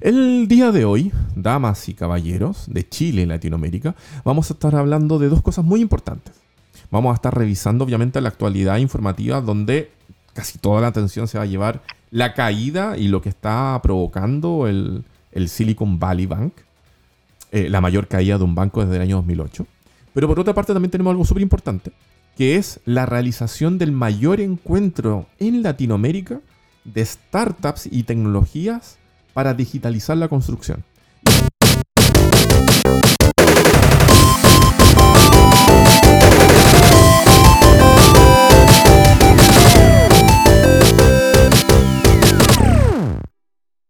El día de hoy, damas y caballeros de Chile y Latinoamérica, vamos a estar hablando de dos cosas muy importantes. Vamos a estar revisando obviamente la actualidad informativa donde casi toda la atención se va a llevar la caída y lo que está provocando el, Silicon Valley Bank, eh, la mayor caída de un banco desde el año 2008. Pero por otra parte también tenemos algo súper importante, que es la realización del mayor encuentro en Latinoamérica de startups y tecnologías para digitalizar la construcción.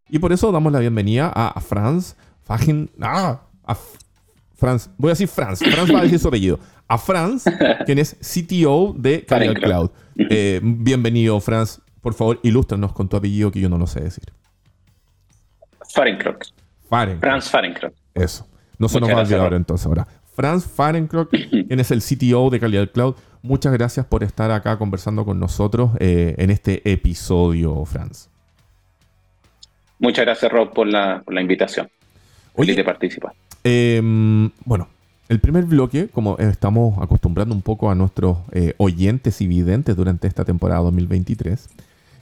Y por eso damos la bienvenida a Franz Fagen. Ah, a Franz. Voy a decir Franz. Franz va a decir su apellido. A Franz, quien es CTO de Canal Cloud. Eh, bienvenido, Franz. Por favor, ilústranos con tu apellido que yo no lo sé decir. Farenkrock. Franz Farenkrock. Eso. No se nos va a olvidar entonces ahora. Franz Farenkrock, quien es el CTO de Calidad Cloud. Muchas gracias por estar acá conversando con nosotros eh, en este episodio, Franz. Muchas gracias, Rob, por la, invitación. Oye, de participar. Em, bueno, el primer bloque, como estamos acostumbrando un poco a nuestros eh, oyentes y videntes durante esta temporada 2023,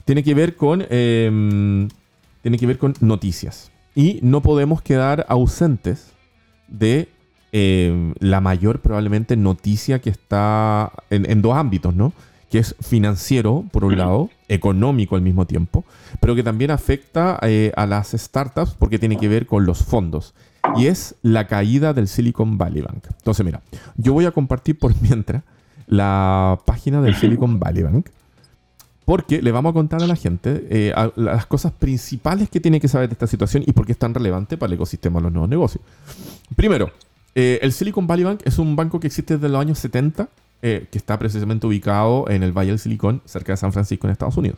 tiene que ver con, em, tiene que ver con noticias. Y no podemos quedar ausentes de em, la mayor probablemente noticia que está en, dos ámbitos, ¿no? Que es financiero, por un lado, económico al mismo tiempo, pero que también afecta eh, a las startups porque tiene que ver con los fondos. Y es la caída del Silicon Valley Bank. Entonces, mira, yo voy a compartir por mientras la página del Silicon Valley Bank porque le vamos a contar a la gente eh, las cosas principales que tiene que saber de esta situación y por qué es tan relevante para el ecosistema de los nuevos negocios. Primero, eh, el Silicon Valley Bank es un banco que existe desde los años 70, eh, que está precisamente ubicado en el Valle del Silicon, cerca de San Francisco, en Estados Unidos.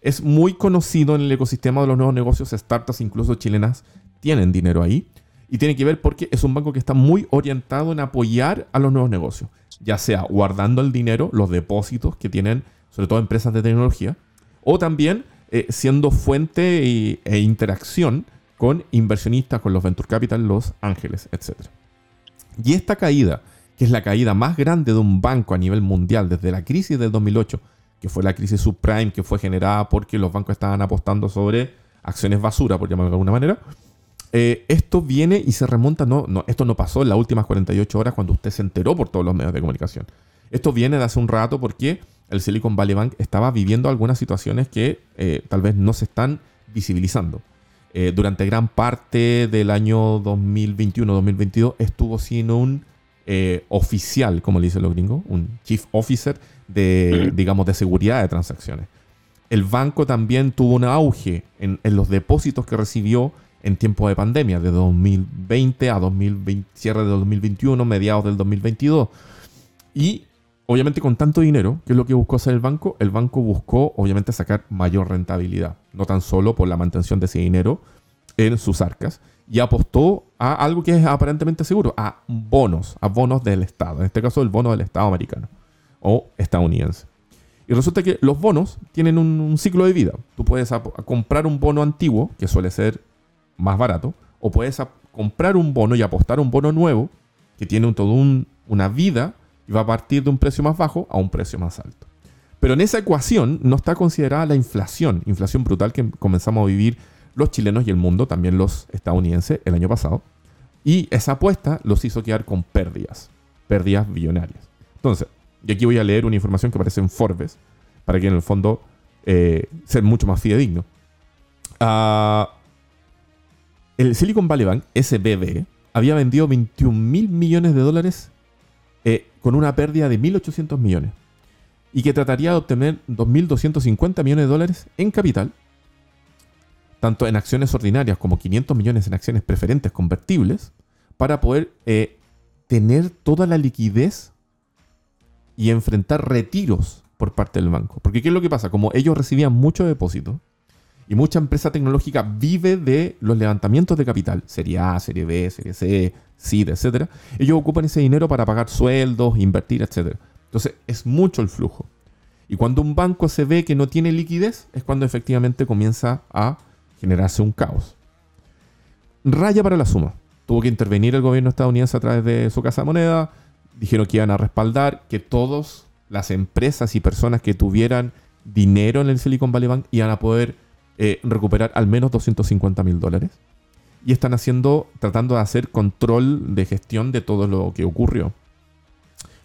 Es muy conocido en el ecosistema de los nuevos negocios, startups, incluso chilenas, tienen dinero ahí. Y tiene que ver porque es un banco que está muy orientado en apoyar a los nuevos negocios, ya sea guardando el dinero, los depósitos que tienen sobre todo empresas de tecnología, o también eh, siendo fuente e interacción con inversionistas, con los venture capital, los ángeles, etc. Y esta caída, que es la caída más grande de un banco a nivel mundial desde la crisis del 2008, que fue la crisis subprime, que fue generada porque los bancos estaban apostando sobre acciones basura, por llamarlo de alguna manera, eh, esto viene y se remonta, no, no, esto no pasó en las últimas 48 horas cuando usted se enteró por todos los medios de comunicación. Esto viene de hace un rato porque el Silicon Valley Bank estaba viviendo algunas situaciones que eh, tal vez no se están visibilizando. Eh, durante gran parte del año 2021-2022 estuvo sin un eh, oficial, como le dicen los gringos, un chief officer de, digamos, de seguridad de transacciones. El banco también tuvo un auge en, en los depósitos que recibió en tiempo de pandemia, de 2020 a 2020, cierre de 2021, mediados del 2022. Y obviamente con tanto dinero, ¿qué es lo que buscó hacer el banco? El banco buscó, obviamente, sacar mayor rentabilidad, no tan solo por la mantención de ese dinero en sus arcas, y apostó a algo que es aparentemente seguro, a bonos, a bonos del Estado, en este caso el bono del Estado americano o estadounidense. Y resulta que los bonos tienen un, ciclo de vida. Tú puedes comprar un bono antiguo, que suele ser más barato, o puedes comprar un bono y apostar un bono nuevo, que tiene todo una vida y va a partir de un precio más bajo a un precio más alto. Pero en esa ecuación no está considerada la inflación, inflación brutal que comenzamos a vivir los chilenos y el mundo, también los estadounidenses, el año pasado. Y esa apuesta los hizo quedar con pérdidas, pérdidas billonarias. Entonces, y aquí voy a leer una información que aparece en Forbes, para que en el fondo eh, mucho más fidedigno. Ah, el Silicon Valley Bank, SBB, había vendido 21 mil millones de dólares con una pérdida de 1.800 millones y que trataría de obtener 2.250 millones de dólares en capital, tanto en acciones ordinarias como 500 millones en acciones preferentes convertibles, para poder eh, tener toda la liquidez y enfrentar retiros por parte del banco. Porque ¿qué es lo que pasa? Como ellos recibían mucho depósito y mucha empresa tecnológica vive de los levantamientos de capital, serie A, serie B, serie C, SID, etc. Ellos ocupan ese dinero para pagar sueldos, invertir, etc. Entonces es mucho el flujo. Y cuando un banco se ve que no tiene liquidez, es cuando efectivamente comienza a generarse un caos. raya para la suma. Tuvo que intervenir el gobierno estadounidense a través de su casa de moneda. Dijeron que iban a respaldar que todas las empresas y personas que tuvieran dinero en el Silicon Valley Bank iban a poder eh, recuperar al menos 250 mil dólares. Y están haciendo, tratando de hacer control de gestión de todo lo que ocurrió.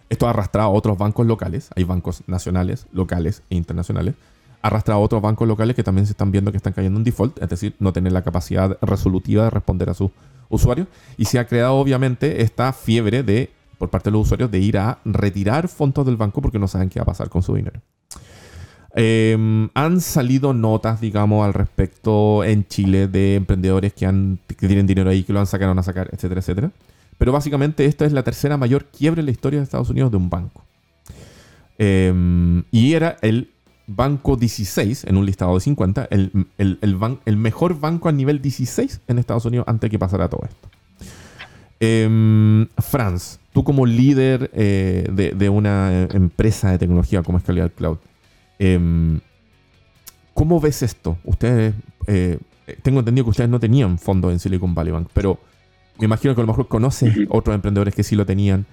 Esto ha arrastrado a otros bancos locales, hay bancos nacionales, locales e internacionales, ha arrastrado a otros bancos locales que también se están viendo que están cayendo en default, es decir, no tener la capacidad resolutiva de responder a sus usuarios. Y se ha creado obviamente esta fiebre de, por parte de los usuarios, de ir a retirar fondos del banco porque no saben qué va a pasar con su dinero. Em, han salido notas, digamos, al respecto en Chile de emprendedores que, tienen dinero ahí, que lo han sacado, a sacar, etcétera, etcétera. Pero básicamente esta es la tercera mayor quiebre en la historia de Estados Unidos de un banco. Em, y era el banco 16 en un listado de 50, el, mejor banco a nivel 16 en Estados Unidos antes de que pasara todo esto. Eh, Franz, tú como líder eh, de, una empresa de tecnología como es Calidad Cloud, em, ¿cómo ves esto? Ustedes, eh, tengo entendido que ustedes no tenían fondos en Silicon Valley Bank, pero me imagino que a lo mejor conoces otros emprendedores que sí lo tenían.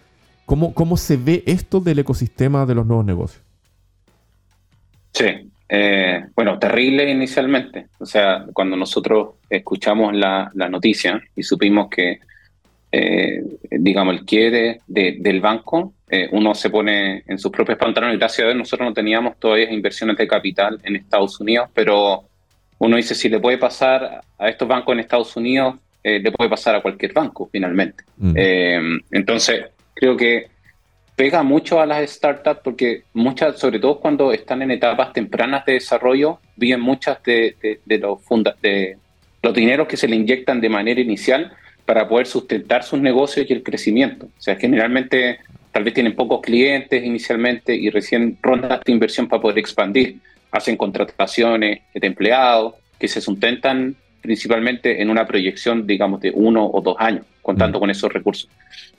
¿Cómo, ¿Cómo se ve esto del ecosistema de los nuevos negocios? Sí, eh, bueno, terrible inicialmente. O sea, cuando nosotros escuchamos la, noticia y supimos que, eh, digamos, el quiebre del banco, eh, uno se pone en sus propios pantalones. Gracias a Dios, nosotros no teníamos todavía inversiones de capital en Estados Unidos, pero uno dice, si le puede pasar a estos bancos en Estados Unidos, le puede pasar a cualquier banco, finalmente. Mm. entonces, creo que pega mucho a las startups porque muchas, sobre todo cuando están en etapas tempranas de desarrollo, viven muchas de, los de los dineros que se le inyectan de manera inicial para poder sustentar sus negocios y el crecimiento. O sea, generalmente tal vez tienen pocos clientes inicialmente y recién rondas de inversión para poder expandir. Hacen contrataciones de empleados que se sustentan principalmente en una proyección, digamos, de uno o dos años, contando mm. con esos recursos.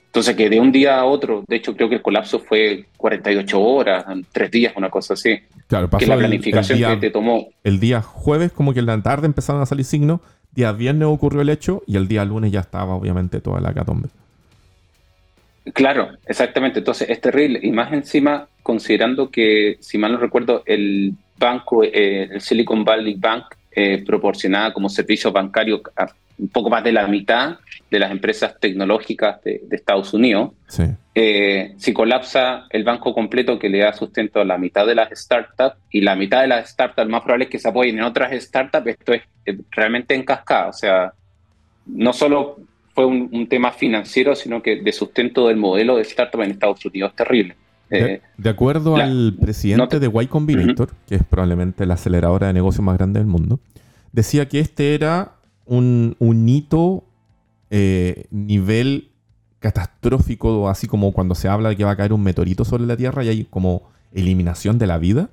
Entonces, que de un día a otro, de hecho, creo que el colapso fue 48 horas, tres días, una cosa así. Claro, pasó que la planificación que te tomó. El día jueves, como que en la tarde empezaron a salir signos. Día viernes ocurrió el hecho y el día lunes ya estaba, obviamente, toda la catombe. Claro, exactamente. Entonces, es terrible. Y más encima, considerando que, si mal no recuerdo, el banco, eh, el Silicon Valley Bank, eh, proporcionaba como servicio bancario un poco más de la mitad de las empresas tecnológicas de, Estados Unidos. Eh, si colapsa el banco completo que le da sustento a la mitad de las startups y la mitad de las startups más probable es que se apoyen en otras startups, esto es realmente en cascada. O sea, no solo fue un, tema financiero, sino que de sustento del modelo de startup en Estados Unidos es terrible. De, eh, acuerdo al presidente de Y Combinator, que es probablemente la aceleradora de negocios más grande del mundo, decía que este era un, un hito eh, nivel catastrófico, así como cuando se habla de que va a caer un meteorito sobre la Tierra y hay como eliminación de la vida.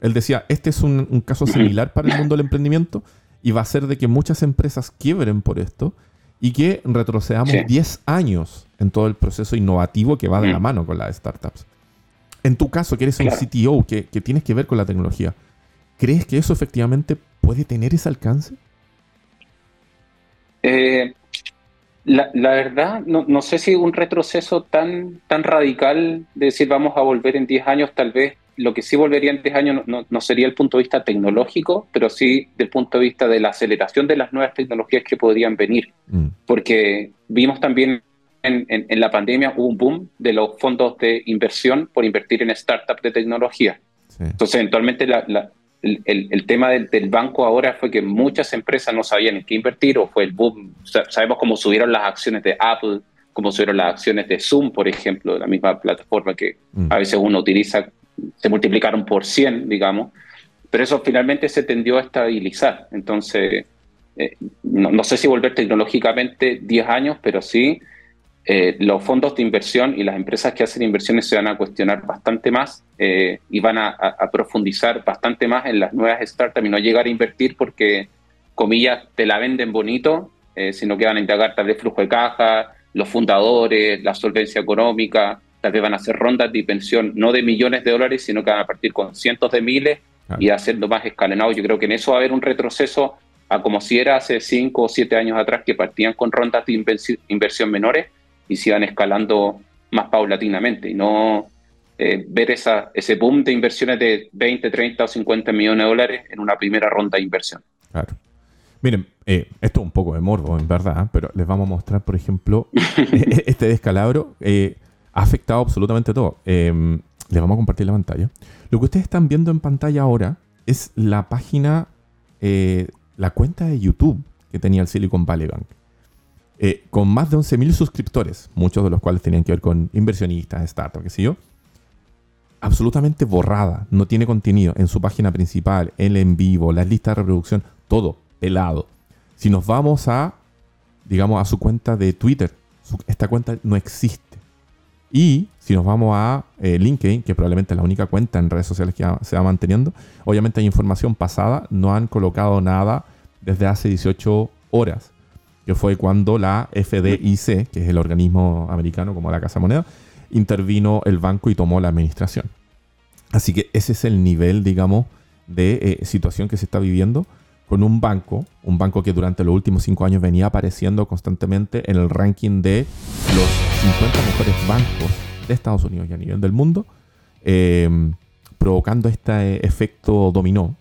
Él decía, este es un, caso similar para el mundo del emprendimiento y va a ser de que muchas empresas quiebren por esto y que retrocedamos 10 años en todo el proceso innovativo que va de la mano con las startups. En tu caso, que eres un CTO, que, que tienes que ver con la tecnología, ¿crees que eso efectivamente puede tener ese alcance? Eh, la, verdad, no, sé si un retroceso tan, tan radical de decir vamos a volver en 10 años, tal vez lo que sí volvería en 10 años no, sería el punto de vista tecnológico, pero sí del punto de vista de la aceleración de las nuevas tecnologías que podrían venir. Mm. Porque vimos también en, en, la pandemia hubo un boom de los fondos de inversión por invertir en startups de tecnología. Entonces, eventualmente la, el, tema del, banco ahora fue que muchas empresas no sabían en qué invertir o fue el boom. sabemos cómo subieron las acciones de Apple, cómo subieron las acciones de Zoom, por ejemplo, la misma plataforma que mm. a veces uno utiliza, se multiplicaron por 100, digamos, pero eso finalmente se tendió a estabilizar. Entonces, eh, no, no, sé si volver tecnológicamente 10 años, pero sí eh, los fondos de inversión y las empresas que hacen inversiones se van a cuestionar bastante más eh, y van a, profundizar bastante más en las nuevas startups y no llegar a invertir porque, comillas, te la venden bonito, eh, sino que van a indagar tal vez flujo de caja, los fundadores, la solvencia económica, tal vez van a hacer rondas de pensión no de millones de dólares, sino que van a partir con cientos de miles y haciendo más escalonado. Yo creo que en eso va a haber un retroceso a como si era hace 5 o 7 años atrás que partían con rondas de inversión menores y se iban escalando más paulatinamente y no eh, ver esa, ese boom de inversiones de 20, 30 o 50 millones de dólares en una primera ronda de inversión. Claro. Miren, eh, esto es un poco de morbo, en verdad, pero les vamos a mostrar, por ejemplo, e-, este descalabro eh, ha afectado absolutamente todo. Em, les vamos a compartir la pantalla. Lo que ustedes están viendo en pantalla ahora es la página, eh, la cuenta de YouTube que tenía el Silicon Valley Bank. Con más de 11.000 suscriptores, muchos de los cuales tenían que ver con inversionistas, startups, qué sé yo. Absolutamente borrada, no tiene contenido en su página principal, el en vivo, las listas de reproducción, todo pelado. Si nos vamos a, digamos, a su cuenta de Twitter, esta cuenta no existe. Y si nos vamos a eh, LinkedIn, que probablemente es la única cuenta en redes sociales que se va manteniendo, obviamente hay información pasada, no han colocado nada desde hace 18 horas, que fue cuando la FDIC, que es el organismo americano como la Casa Moneda, intervino el banco y tomó la administración. Así que ese es el nivel, digamos, de eh, situación que se está viviendo con un banco, un banco que durante los últimos cinco años venía apareciendo constantemente en el ranking de los 50 mejores bancos de Estados Unidos y a nivel del mundo, em, provocando este efecto dominó,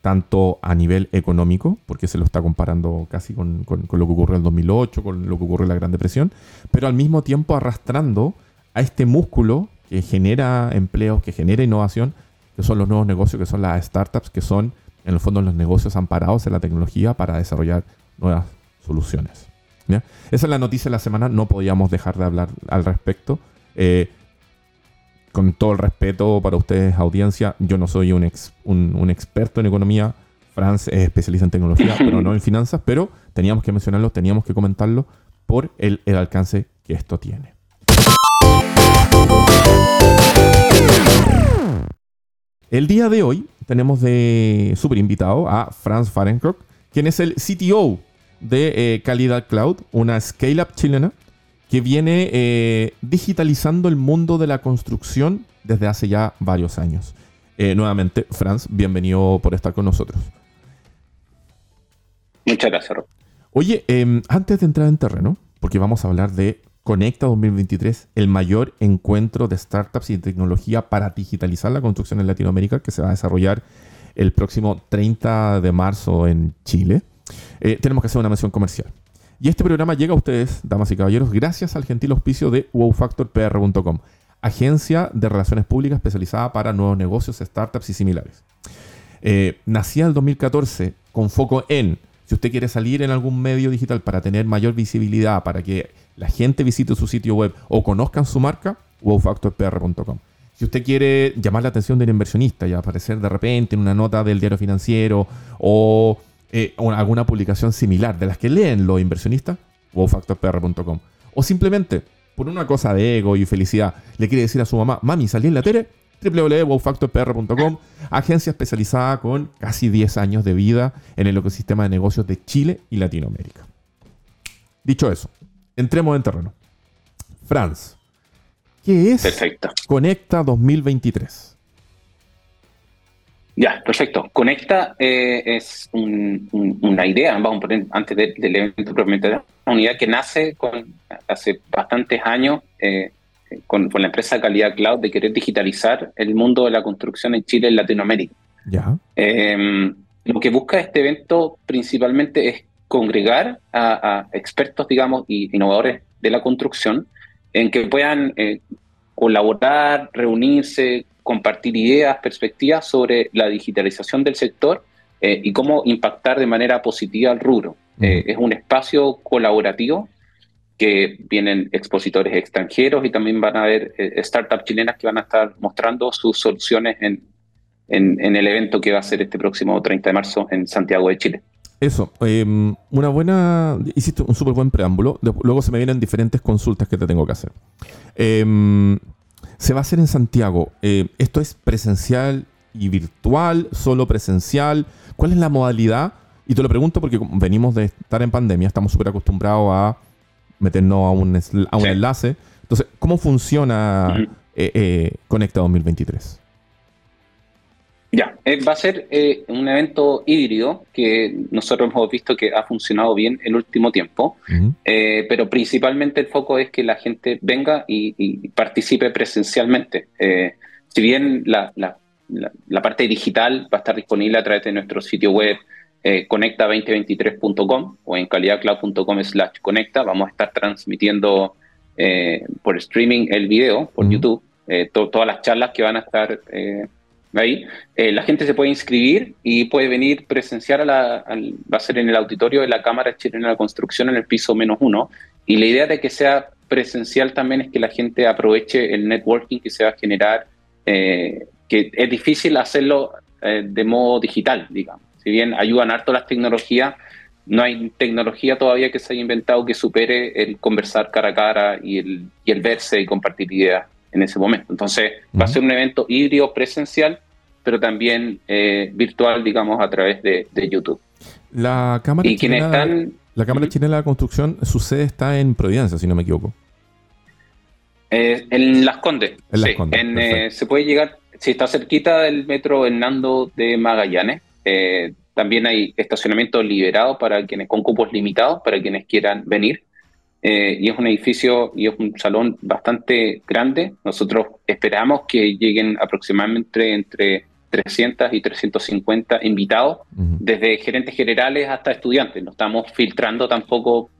tanto a nivel económico, porque se lo está comparando casi con, lo que ocurrió en el 2008, con lo que ocurrió en la Gran Depresión, pero al mismo tiempo arrastrando a este músculo que genera empleos, que genera innovación, que son los nuevos negocios, que son las startups, que son en el fondo los negocios amparados en la tecnología para desarrollar nuevas soluciones. Esa es la noticia de la semana, no podíamos dejar de hablar al respecto. Eh, con todo el respeto para ustedes, audiencia, yo no soy un, un, experto en economía, Franz es especialista en tecnología, pero no en finanzas, pero teníamos que mencionarlo, teníamos que comentarlo por el, el alcance que esto tiene. El día de hoy tenemos de super invitado a Franz Fahrenkrog, quien es el CTO de eh, Calidad Cloud, una scale-up chilena que viene eh, digitalizando el mundo de la construcción desde hace ya varios años. Eh, nuevamente, Franz, bienvenido por estar con nosotros. Muchas gracias, Rob. Oye, em, antes de entrar en terreno, porque vamos a hablar de Conecta 2023, el mayor encuentro de startups y tecnología para digitalizar la construcción en Latinoamérica que se va a desarrollar el próximo 30 de marzo en Chile. Eh, tenemos que hacer una mención comercial. Y este programa llega a ustedes, damas y caballeros, gracias al gentil auspicio de wowfactorpr.com, agencia de relaciones públicas especializada para nuevos negocios, startups y similares. Eh, nacía en el 2014 con foco en, si usted quiere salir en algún medio digital para tener mayor visibilidad, para que la gente visite su sitio web o conozcan su marca, wowfactorpr.com. Si usted quiere llamar la atención del inversionista y aparecer de repente en una nota del diario financiero o, eh, alguna publicación similar de las que leen los inversionistas, wowfactorpr.com. O simplemente, por una cosa de ego y felicidad, le quiere decir a su mamá, mami, salí en la tele, www.wowfactorpr.com, agencia especializada con casi 10 años de vida en el ecosistema de negocios de Chile y Latinoamérica. Dicho eso, entremos en terreno. Franz, ¿qué es Conecta 2023? Ya, perfecto. Conecta eh, es una idea, vamos a poner antes del evento propiamente, una idea que nace con, hace bastantes años eh, con, la empresa Calidad Cloud de querer digitalizar el mundo de la construcción en Chile y Latinoamérica. Ya. Em, lo que busca este evento principalmente es congregar a, expertos, digamos, y innovadores de la construcción en que puedan eh, colaborar, reunirse, compartir ideas, perspectivas sobre la digitalización del sector eh, y cómo impactar de manera positiva al rubro. Eh, es un espacio colaborativo que vienen expositores extranjeros y también van a haber startups chilenas que van a estar mostrando sus soluciones en, en, el evento que va a ser este próximo 30 de marzo en Santiago de Chile. Eso, em, una buena. Hiciste un súper buen preámbulo. luego se me vienen diferentes consultas que te tengo que hacer. Se va a hacer en Santiago. Eh, ¿Esto es presencial y virtual? ¿Solo presencial? ¿Cuál es la modalidad? Y te lo pregunto porque venimos de estar en pandemia, estamos súper acostumbrados a meternos a un, a un enlace. Entonces, ¿cómo funciona eh, eh, Conecta 2023? Ya, eh, va a ser eh, un evento híbrido que nosotros hemos visto que ha funcionado bien el último tiempo, eh, pero principalmente el foco es que la gente venga y, participe presencialmente. si bien la, parte digital va a estar disponible a través de nuestro sitio web conecta2023.com o en calidadcloud.com slash conecta, vamos a estar transmitiendo por streaming el video, por YouTube, todas las charlas que van a estar ahí, eh, la gente se puede inscribir y puede venir presenciar a la, va a ser en el auditorio de la Cámara Chilena de Construcción en el piso menos uno. Y la idea de que sea presencial también es que la gente aproveche el networking que se va a generar, eh, que es difícil hacerlo eh, de modo digital, digamos. Si bien ayudan harto las tecnologías, no hay tecnología todavía que se haya inventado que supere el conversar cara a cara y el, y el verse y compartir ideas en ese momento. Entonces, va a ser un evento híbrido presencial, pero también eh, virtual, digamos, a través de, YouTube. La Cámara, chilena, la Cámara Chilena de la Construcción, su sede está en Providencia, si no me equivoco. Eh, en Las Condes. En Las Condes. Eh, se puede llegar, si está cerquita del metro Hernando de Magallanes. también hay estacionamiento liberado para quienes con cupos limitados, para quienes quieran venir. Eh, y es un edificio y es un salón bastante grande. Nosotros esperamos que lleguen aproximadamente entre 300 y 350 invitados, desde gerentes generales hasta estudiantes. No estamos filtrando tampoco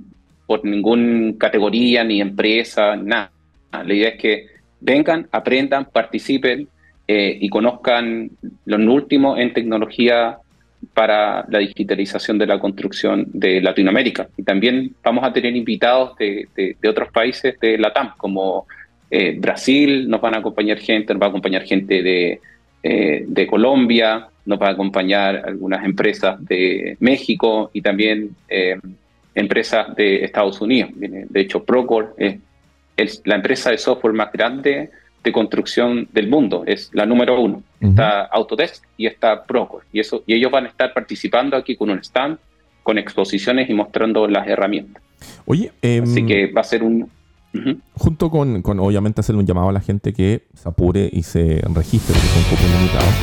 por ninguna categoría ni empresa, nada. La idea es que vengan, aprendan, participen eh, y conozcan lo último en tecnología para la digitalización de la construcción de Latinoamérica. Y también vamos a tener invitados de, otros países de Latam, como eh, Brasil, nos van a acompañar gente, nos va a acompañar gente de, eh, de Colombia, nos va a acompañar algunas empresas de México y también eh, empresas de Estados Unidos. De hecho, Procore es la empresa de software más grande de construcción del mundo, es la número uno. Está Autodesk y está Procore. Y, eso, y ellos van a estar participando aquí con un stand, con exposiciones y mostrando las herramientas. Oye, em, así que va a ser un... Junto con, con, obviamente, hacerle un llamado a la gente que se apure y se registre, porque son cupos limitados.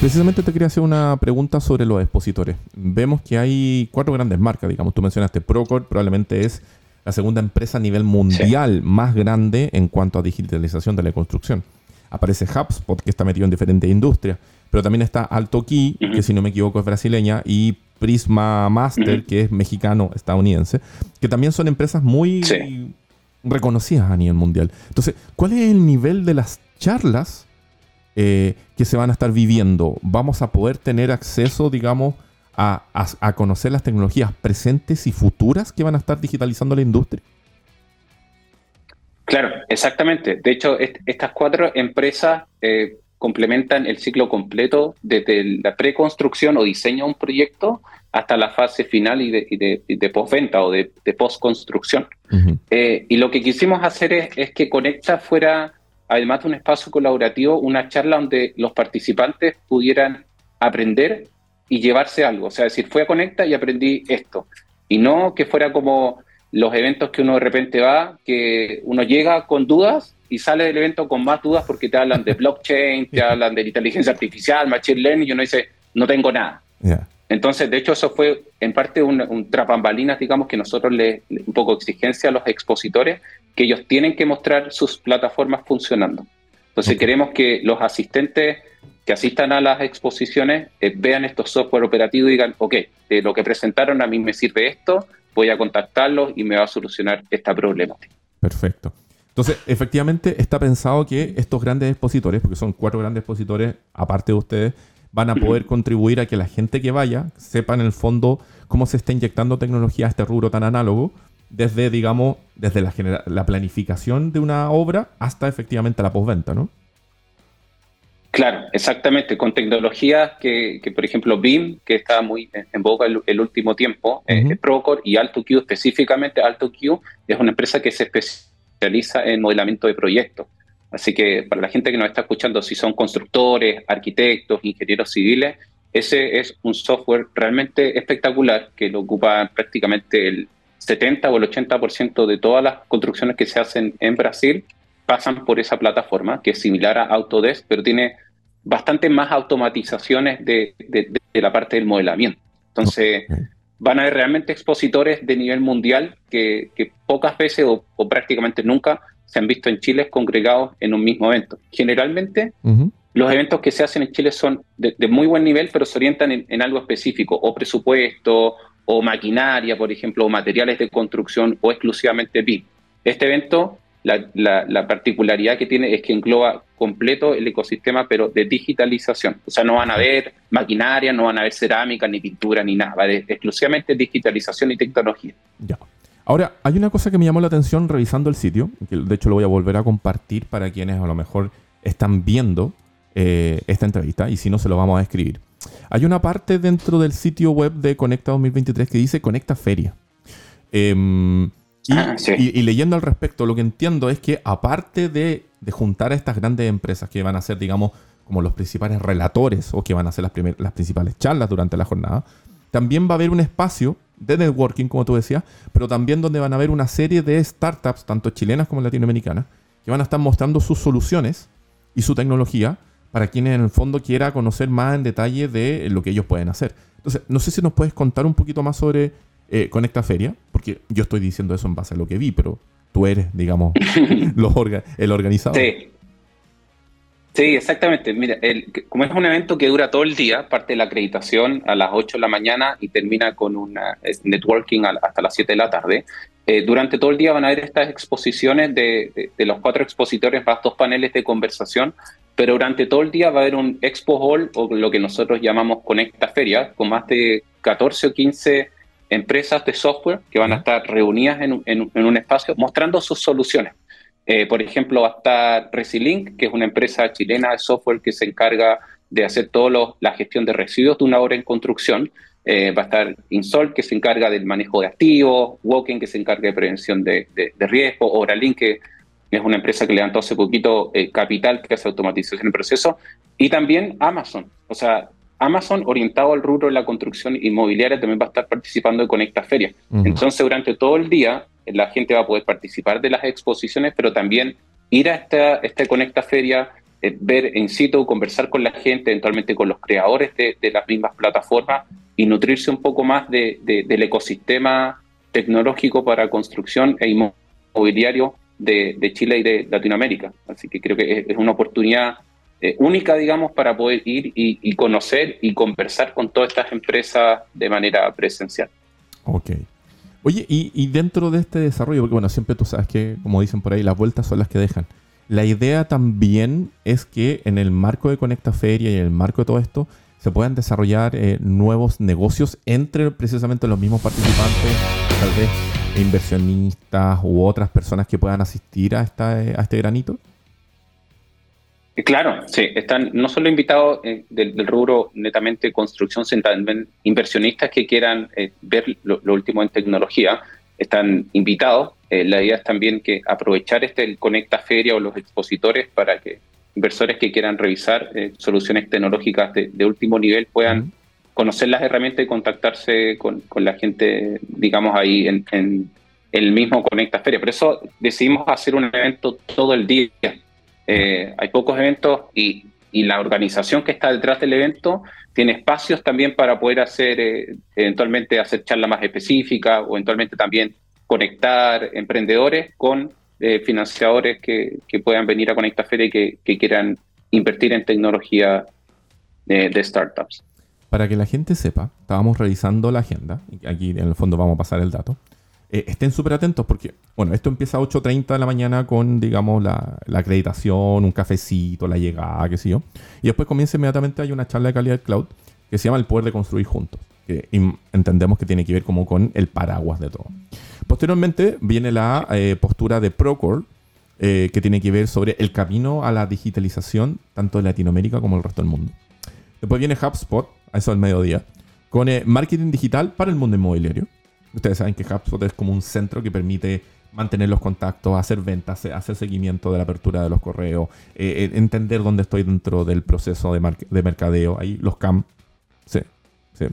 Precisamente te quería hacer una pregunta sobre los expositores. Vemos que hay cuatro grandes marcas, digamos, tú mencionaste Procore, probablemente es la segunda empresa a nivel mundial más grande en cuanto a digitalización de la construcción. Aparece HubSpot, que está metido en diferentes industrias, pero también está Alto Key, que si no me equivoco es brasileña, y Prisma Master, que es mexicano-estadounidense, que también son empresas muy reconocidas a nivel mundial. Entonces, ¿cuál es el nivel de las charlas eh, que se van a estar viviendo? ¿Vamos a poder tener acceso, digamos, a, conocer las tecnologías presentes y futuras que van a estar digitalizando la industria? Claro, exactamente. De hecho, estas cuatro empresas eh, complementan el ciclo completo desde la preconstrucción o diseño de un proyecto hasta la fase final y de, de, postventa o de, postconstrucción. Eh, y lo que quisimos hacer es, es, que Conecta fuera, además de un espacio colaborativo, una charla donde los participantes pudieran aprender y llevarse algo. O sea, decir, fui a Conecta y aprendí esto. Y no que fuera como los eventos que uno de repente va, que uno llega con dudas y sale del evento con más dudas porque te hablan de blockchain, te hablan de inteligencia artificial, machine learning, y uno dice, no tengo nada. Entonces, de hecho, eso fue en parte un, un trapambalinas, digamos, que nosotros le, un poco exigencia a los expositores, que ellos tienen que mostrar sus plataformas funcionando. Entonces, queremos que los asistentes que asistan a las exposiciones eh, vean estos software operativos y digan, ok, de lo que presentaron a mí me sirve esto, voy a contactarlos y me va a solucionar esta problemática. Perfecto. Entonces, efectivamente está pensado que estos grandes expositores, porque son cuatro grandes expositores, aparte de ustedes, van a poder contribuir a que la gente que vaya sepa en el fondo cómo se está inyectando tecnología a este rubro tan análogo, desde, digamos, desde la, la planificación de una obra hasta efectivamente la postventa, ¿no? Claro, exactamente, con tecnologías que, por ejemplo, BIM, que está muy en boca el, último tiempo, uh Procore y AltoQ específicamente, AltoQ es una empresa que se especializa en modelamiento de proyectos. Así que para la gente que nos está escuchando, si son constructores, arquitectos, ingenieros civiles, ese es un software realmente espectacular que lo ocupa prácticamente el 70 o el 80% de todas las construcciones que se hacen en Brasil pasan por esa plataforma, que es similar a Autodesk, pero tiene bastante más automatizaciones de, la parte del modelamiento. Entonces, van a haber realmente expositores de nivel mundial que, pocas veces o, prácticamente nunca se han visto en Chile congregados en un mismo evento. Generalmente, los eventos que se hacen en Chile son de, muy buen nivel, pero se orientan en, algo específico, o presupuesto, o maquinaria, por ejemplo, o materiales de construcción, o exclusivamente BIM. Este evento la, particularidad que tiene es que engloba completo el ecosistema, pero de digitalización. O sea, no van a ver maquinaria, no van a ver cerámica, ni pintura, ni nada. Exclusivamente digitalización y tecnología. Ya. Ahora, hay una cosa que me llamó la atención revisando el sitio, que de hecho lo voy a volver a compartir para quienes a lo mejor están viendo eh, esta entrevista, y si no, se lo vamos a escribir. Hay una parte dentro del sitio web de Conecta 2023 que dice Conecta Feria. Eh, Ah, y, leyendo al respecto, lo que entiendo es que aparte de, juntar a estas grandes empresas que van a ser, digamos, como los principales relatores o que van a ser las, las principales charlas durante la jornada, también va a haber un espacio de networking, como tú decías, pero también donde van a haber una serie de startups, tanto chilenas como latinoamericanas, que van a estar mostrando sus soluciones y su tecnología para quienes en el fondo quiera conocer más en detalle de lo que ellos pueden hacer. Entonces, no sé si nos puedes contar un poquito más sobre eh, Conecta Feria, porque yo estoy diciendo eso en base a lo que vi, pero tú eres, digamos, el organizador. Sí. Sí, exactamente. Mira, como es un evento que dura todo el día, parte de la acreditación a las 8 de la mañana y termina con un networking hasta las 7 de la tarde, eh, durante todo el día van a haber estas exposiciones de, de, los cuatro expositores, más dos paneles de conversación, pero durante todo el día va a haber un expo hall o lo que nosotros llamamos Conecta Feria, con más de 14 o 15 empresas de software que van a estar reunidas en, un espacio mostrando sus soluciones. Eh, por ejemplo, va a estar Resilink, que es una empresa chilena de software que se encarga de hacer toda la gestión de residuos de una obra en construcción. Eh, va a estar Insol, que se encarga del manejo de activos, Woken, que se encarga de prevención de, riesgo, Oralink, que es una empresa que levantó hace poquito eh, capital que hace automatización en proceso, y también Amazon. O sea, Amazon, orientado al rubro de la construcción inmobiliaria, también va a estar participando de Conecta Feria. Entonces, durante todo el día, la gente va a poder participar de las exposiciones, pero también ir a esta, esta Conecta Feria, eh, ver en situ, conversar con la gente, eventualmente con los creadores de, las mismas plataformas y nutrirse un poco más de, del ecosistema tecnológico para construcción e inmobiliario de, Chile y de Latinoamérica. Así que creo que es una oportunidad eh, única, digamos, para poder ir y, conocer y conversar con todas estas empresas de manera presencial. Ok. Oye, y, dentro de este desarrollo, porque bueno, siempre tú sabes que, como dicen por ahí, las vueltas son las que dejan. La idea también es que en el marco de Conecta Feria y en el marco de todo esto, se puedan desarrollar eh, nuevos negocios entre precisamente los mismos participantes, tal vez inversionistas u otras personas que puedan asistir a, esta, a este granito. Claro, sí, están no solo invitados eh, del, rubro netamente construcción, sino también inversionistas que quieran eh, ver lo, último en tecnología, están invitados. Eh, la idea es también que aprovechar este el Conecta Feria o los expositores para que inversores que quieran revisar soluciones tecnológicas de, último nivel puedan conocer las herramientas y contactarse con, la gente, digamos, ahí en, en el mismo Conecta Feria. Por eso decidimos hacer un evento todo el día eh, hay pocos eventos y, la organización que está detrás del evento tiene espacios también para poder hacer, eh, eventualmente hacer charlas más específicas o eventualmente también conectar emprendedores con eh, financiadores que, puedan venir a Conecta Feria y que, quieran invertir en tecnología de startups. Para que la gente sepa, estábamos revisando la agenda, aquí en el fondo vamos a pasar el dato. Eh, estén súper atentos porque, bueno, esto empieza a 8.30 de la mañana con, digamos, la, acreditación, un cafecito, la llegada, qué sé yo. Y después comienza inmediatamente, hay una charla de calidad cloud que se llama El Poder de Construir Juntos, que entendemos que tiene que ver como con el paraguas de todo. Posteriormente viene la eh, postura de Procore, eh, que tiene que ver sobre el camino a la digitalización tanto de Latinoamérica como el resto del mundo. Después viene HubSpot, a eso del mediodía, con marketing digital para el mundo inmobiliario. Ustedes saben que HubSpot es como un centro que permite mantener los contactos, hacer ventas, hacer seguimiento de la apertura de los correos, eh, eh, entender dónde estoy dentro del proceso de, de mercadeo. Ahí los CAM se,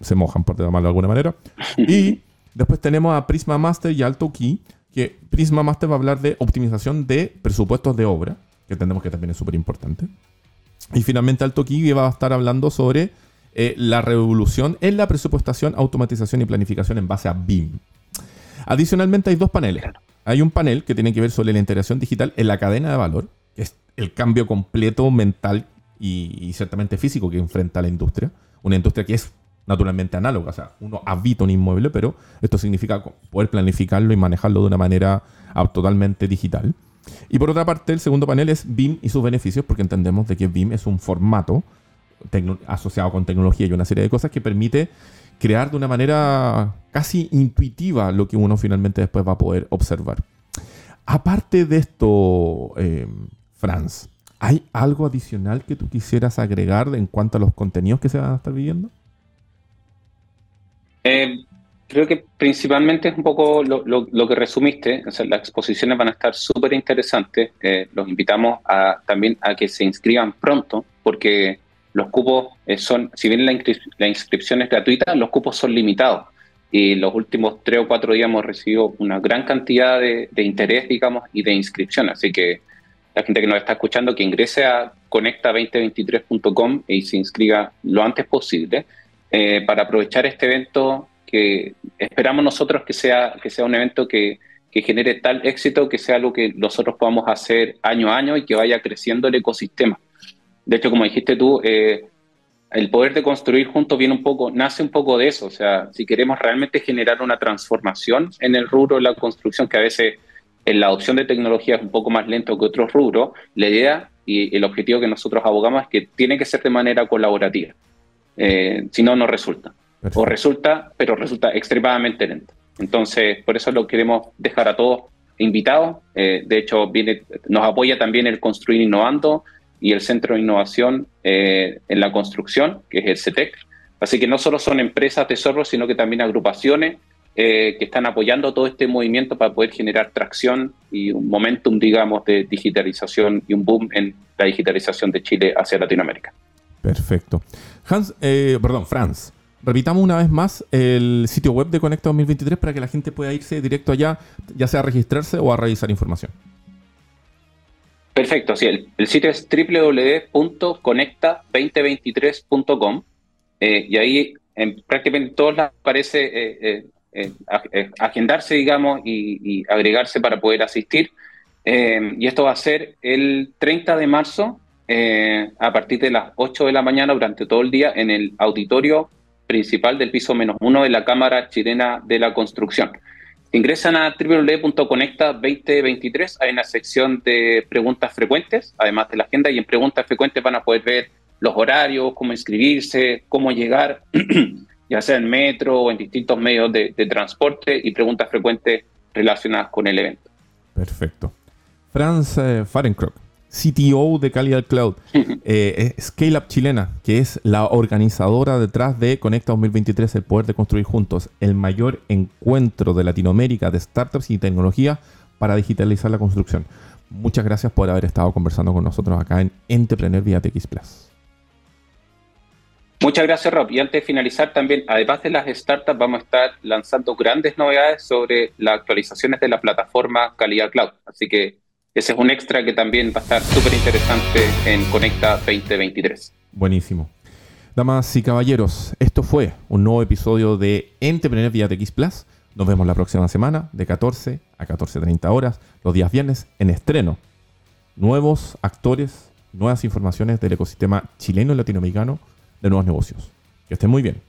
se, mojan, por llamarlo de alguna manera. Y después tenemos a Prisma Master y Alto Key, que Prisma Master va a hablar de optimización de presupuestos de obra, que entendemos que también es súper importante. Y finalmente Alto Kiwi va a estar hablando sobre eh, la revolución en la presupuestación, automatización y planificación en base a BIM. Adicionalmente hay dos paneles. Hay un panel que tiene que ver sobre la integración digital en la cadena de valor, que es el cambio completo mental y, ciertamente físico que enfrenta la industria. Una industria que es naturalmente análoga, o sea, uno habita un inmueble, pero esto significa poder planificarlo y manejarlo de una manera ah, totalmente digital. Y por otra parte, el segundo panel es BIM y sus beneficios, porque entendemos de que BIM es un formato asociado con tecnología y una serie de cosas que permite crear de una manera casi intuitiva lo que uno finalmente después va a poder observar. Aparte de esto, eh, Franz, ¿hay algo adicional que tú quisieras agregar en cuanto a los contenidos que se van a estar viviendo? Eh, creo que principalmente es un poco lo, que resumiste. las exposiciones van a estar súper interesantes. Eh, los invitamos a, también a que se inscriban pronto, porque los cupos eh, son, si bien la, inscripción es gratuita, los cupos son limitados. Y los últimos tres o cuatro días hemos recibido una gran cantidad de, interés, digamos, y de inscripción. Así que la gente que nos está escuchando, que ingrese a conecta2023.com y se inscriba lo antes posible eh, para aprovechar este evento que esperamos nosotros que sea, que sea un evento que, que genere tal éxito, que sea algo que nosotros podamos hacer año a año y que vaya creciendo el ecosistema. De hecho, como dijiste tú, eh, el poder de construir juntos viene un poco, nace un poco de eso. O sea, si queremos realmente generar una transformación en el rubro de la construcción, que a veces en la adopción de tecnología es un poco más lento que otros rubros, la idea y el objetivo que nosotros abogamos es que tiene que ser de manera colaborativa. Eh, si no, no resulta. O resulta, pero resulta extremadamente lento. Entonces, por eso lo queremos dejar a todos invitados. Eh, de hecho, viene, nos apoya también el Construir Innovando, y el Centro de Innovación eh, en la Construcción, que es el CETEC. Así que no solo son empresas tesoros, sino que también agrupaciones eh, que están apoyando todo este movimiento para poder generar tracción y un momentum, digamos, de digitalización y un boom en la digitalización de Chile hacia Latinoamérica. Perfecto. Hans, eh, perdón, Franz, repitamos una vez más el sitio web de Conecta 2023 para que la gente pueda irse directo allá, ya sea a registrarse o a revisar información. Perfecto, sí, el, sitio es www.conecta2023.com eh, y ahí en prácticamente todos lados aparece eh, eh, agendarse, digamos, y, agregarse para poder asistir. y esto va a ser el 30 de marzo a partir de las 8 de la mañana durante todo el día en el auditorio principal del piso menos uno de la Cámara Chilena de la Construcción. Ingresan a www.conecta2023, hay una sección de preguntas frecuentes, además de la agenda, y en preguntas frecuentes van a poder ver los horarios, cómo inscribirse, cómo llegar, ya sea en metro o en distintos medios de, transporte y preguntas frecuentes relacionadas con el evento. Perfecto. Franz eh, CTO de Calidad Cloud, eh, Scale Up Chilena, que es la organizadora detrás de Conecta 2023, el poder de construir juntos, el mayor encuentro de Latinoamérica de startups y tecnología para digitalizar la construcción. Muchas gracias por haber estado conversando con nosotros acá en Entrepreneur vía TX Plus. Muchas gracias, Rob. Y antes de finalizar, también, además de las startups, vamos a estar lanzando grandes novedades sobre las actualizaciones de la plataforma Calidad Cloud. Así que ese es un extra que también va a estar súper interesante en Conecta 2023. Buenísimo. Damas y caballeros, esto fue un nuevo episodio de Entrepreneur vía TX Plus. Nos vemos la próxima semana de 14 a 14.30 horas, los días viernes, en estreno. Nuevos actores, nuevas informaciones del ecosistema chileno y latinoamericano de nuevos negocios. Que estén muy bien.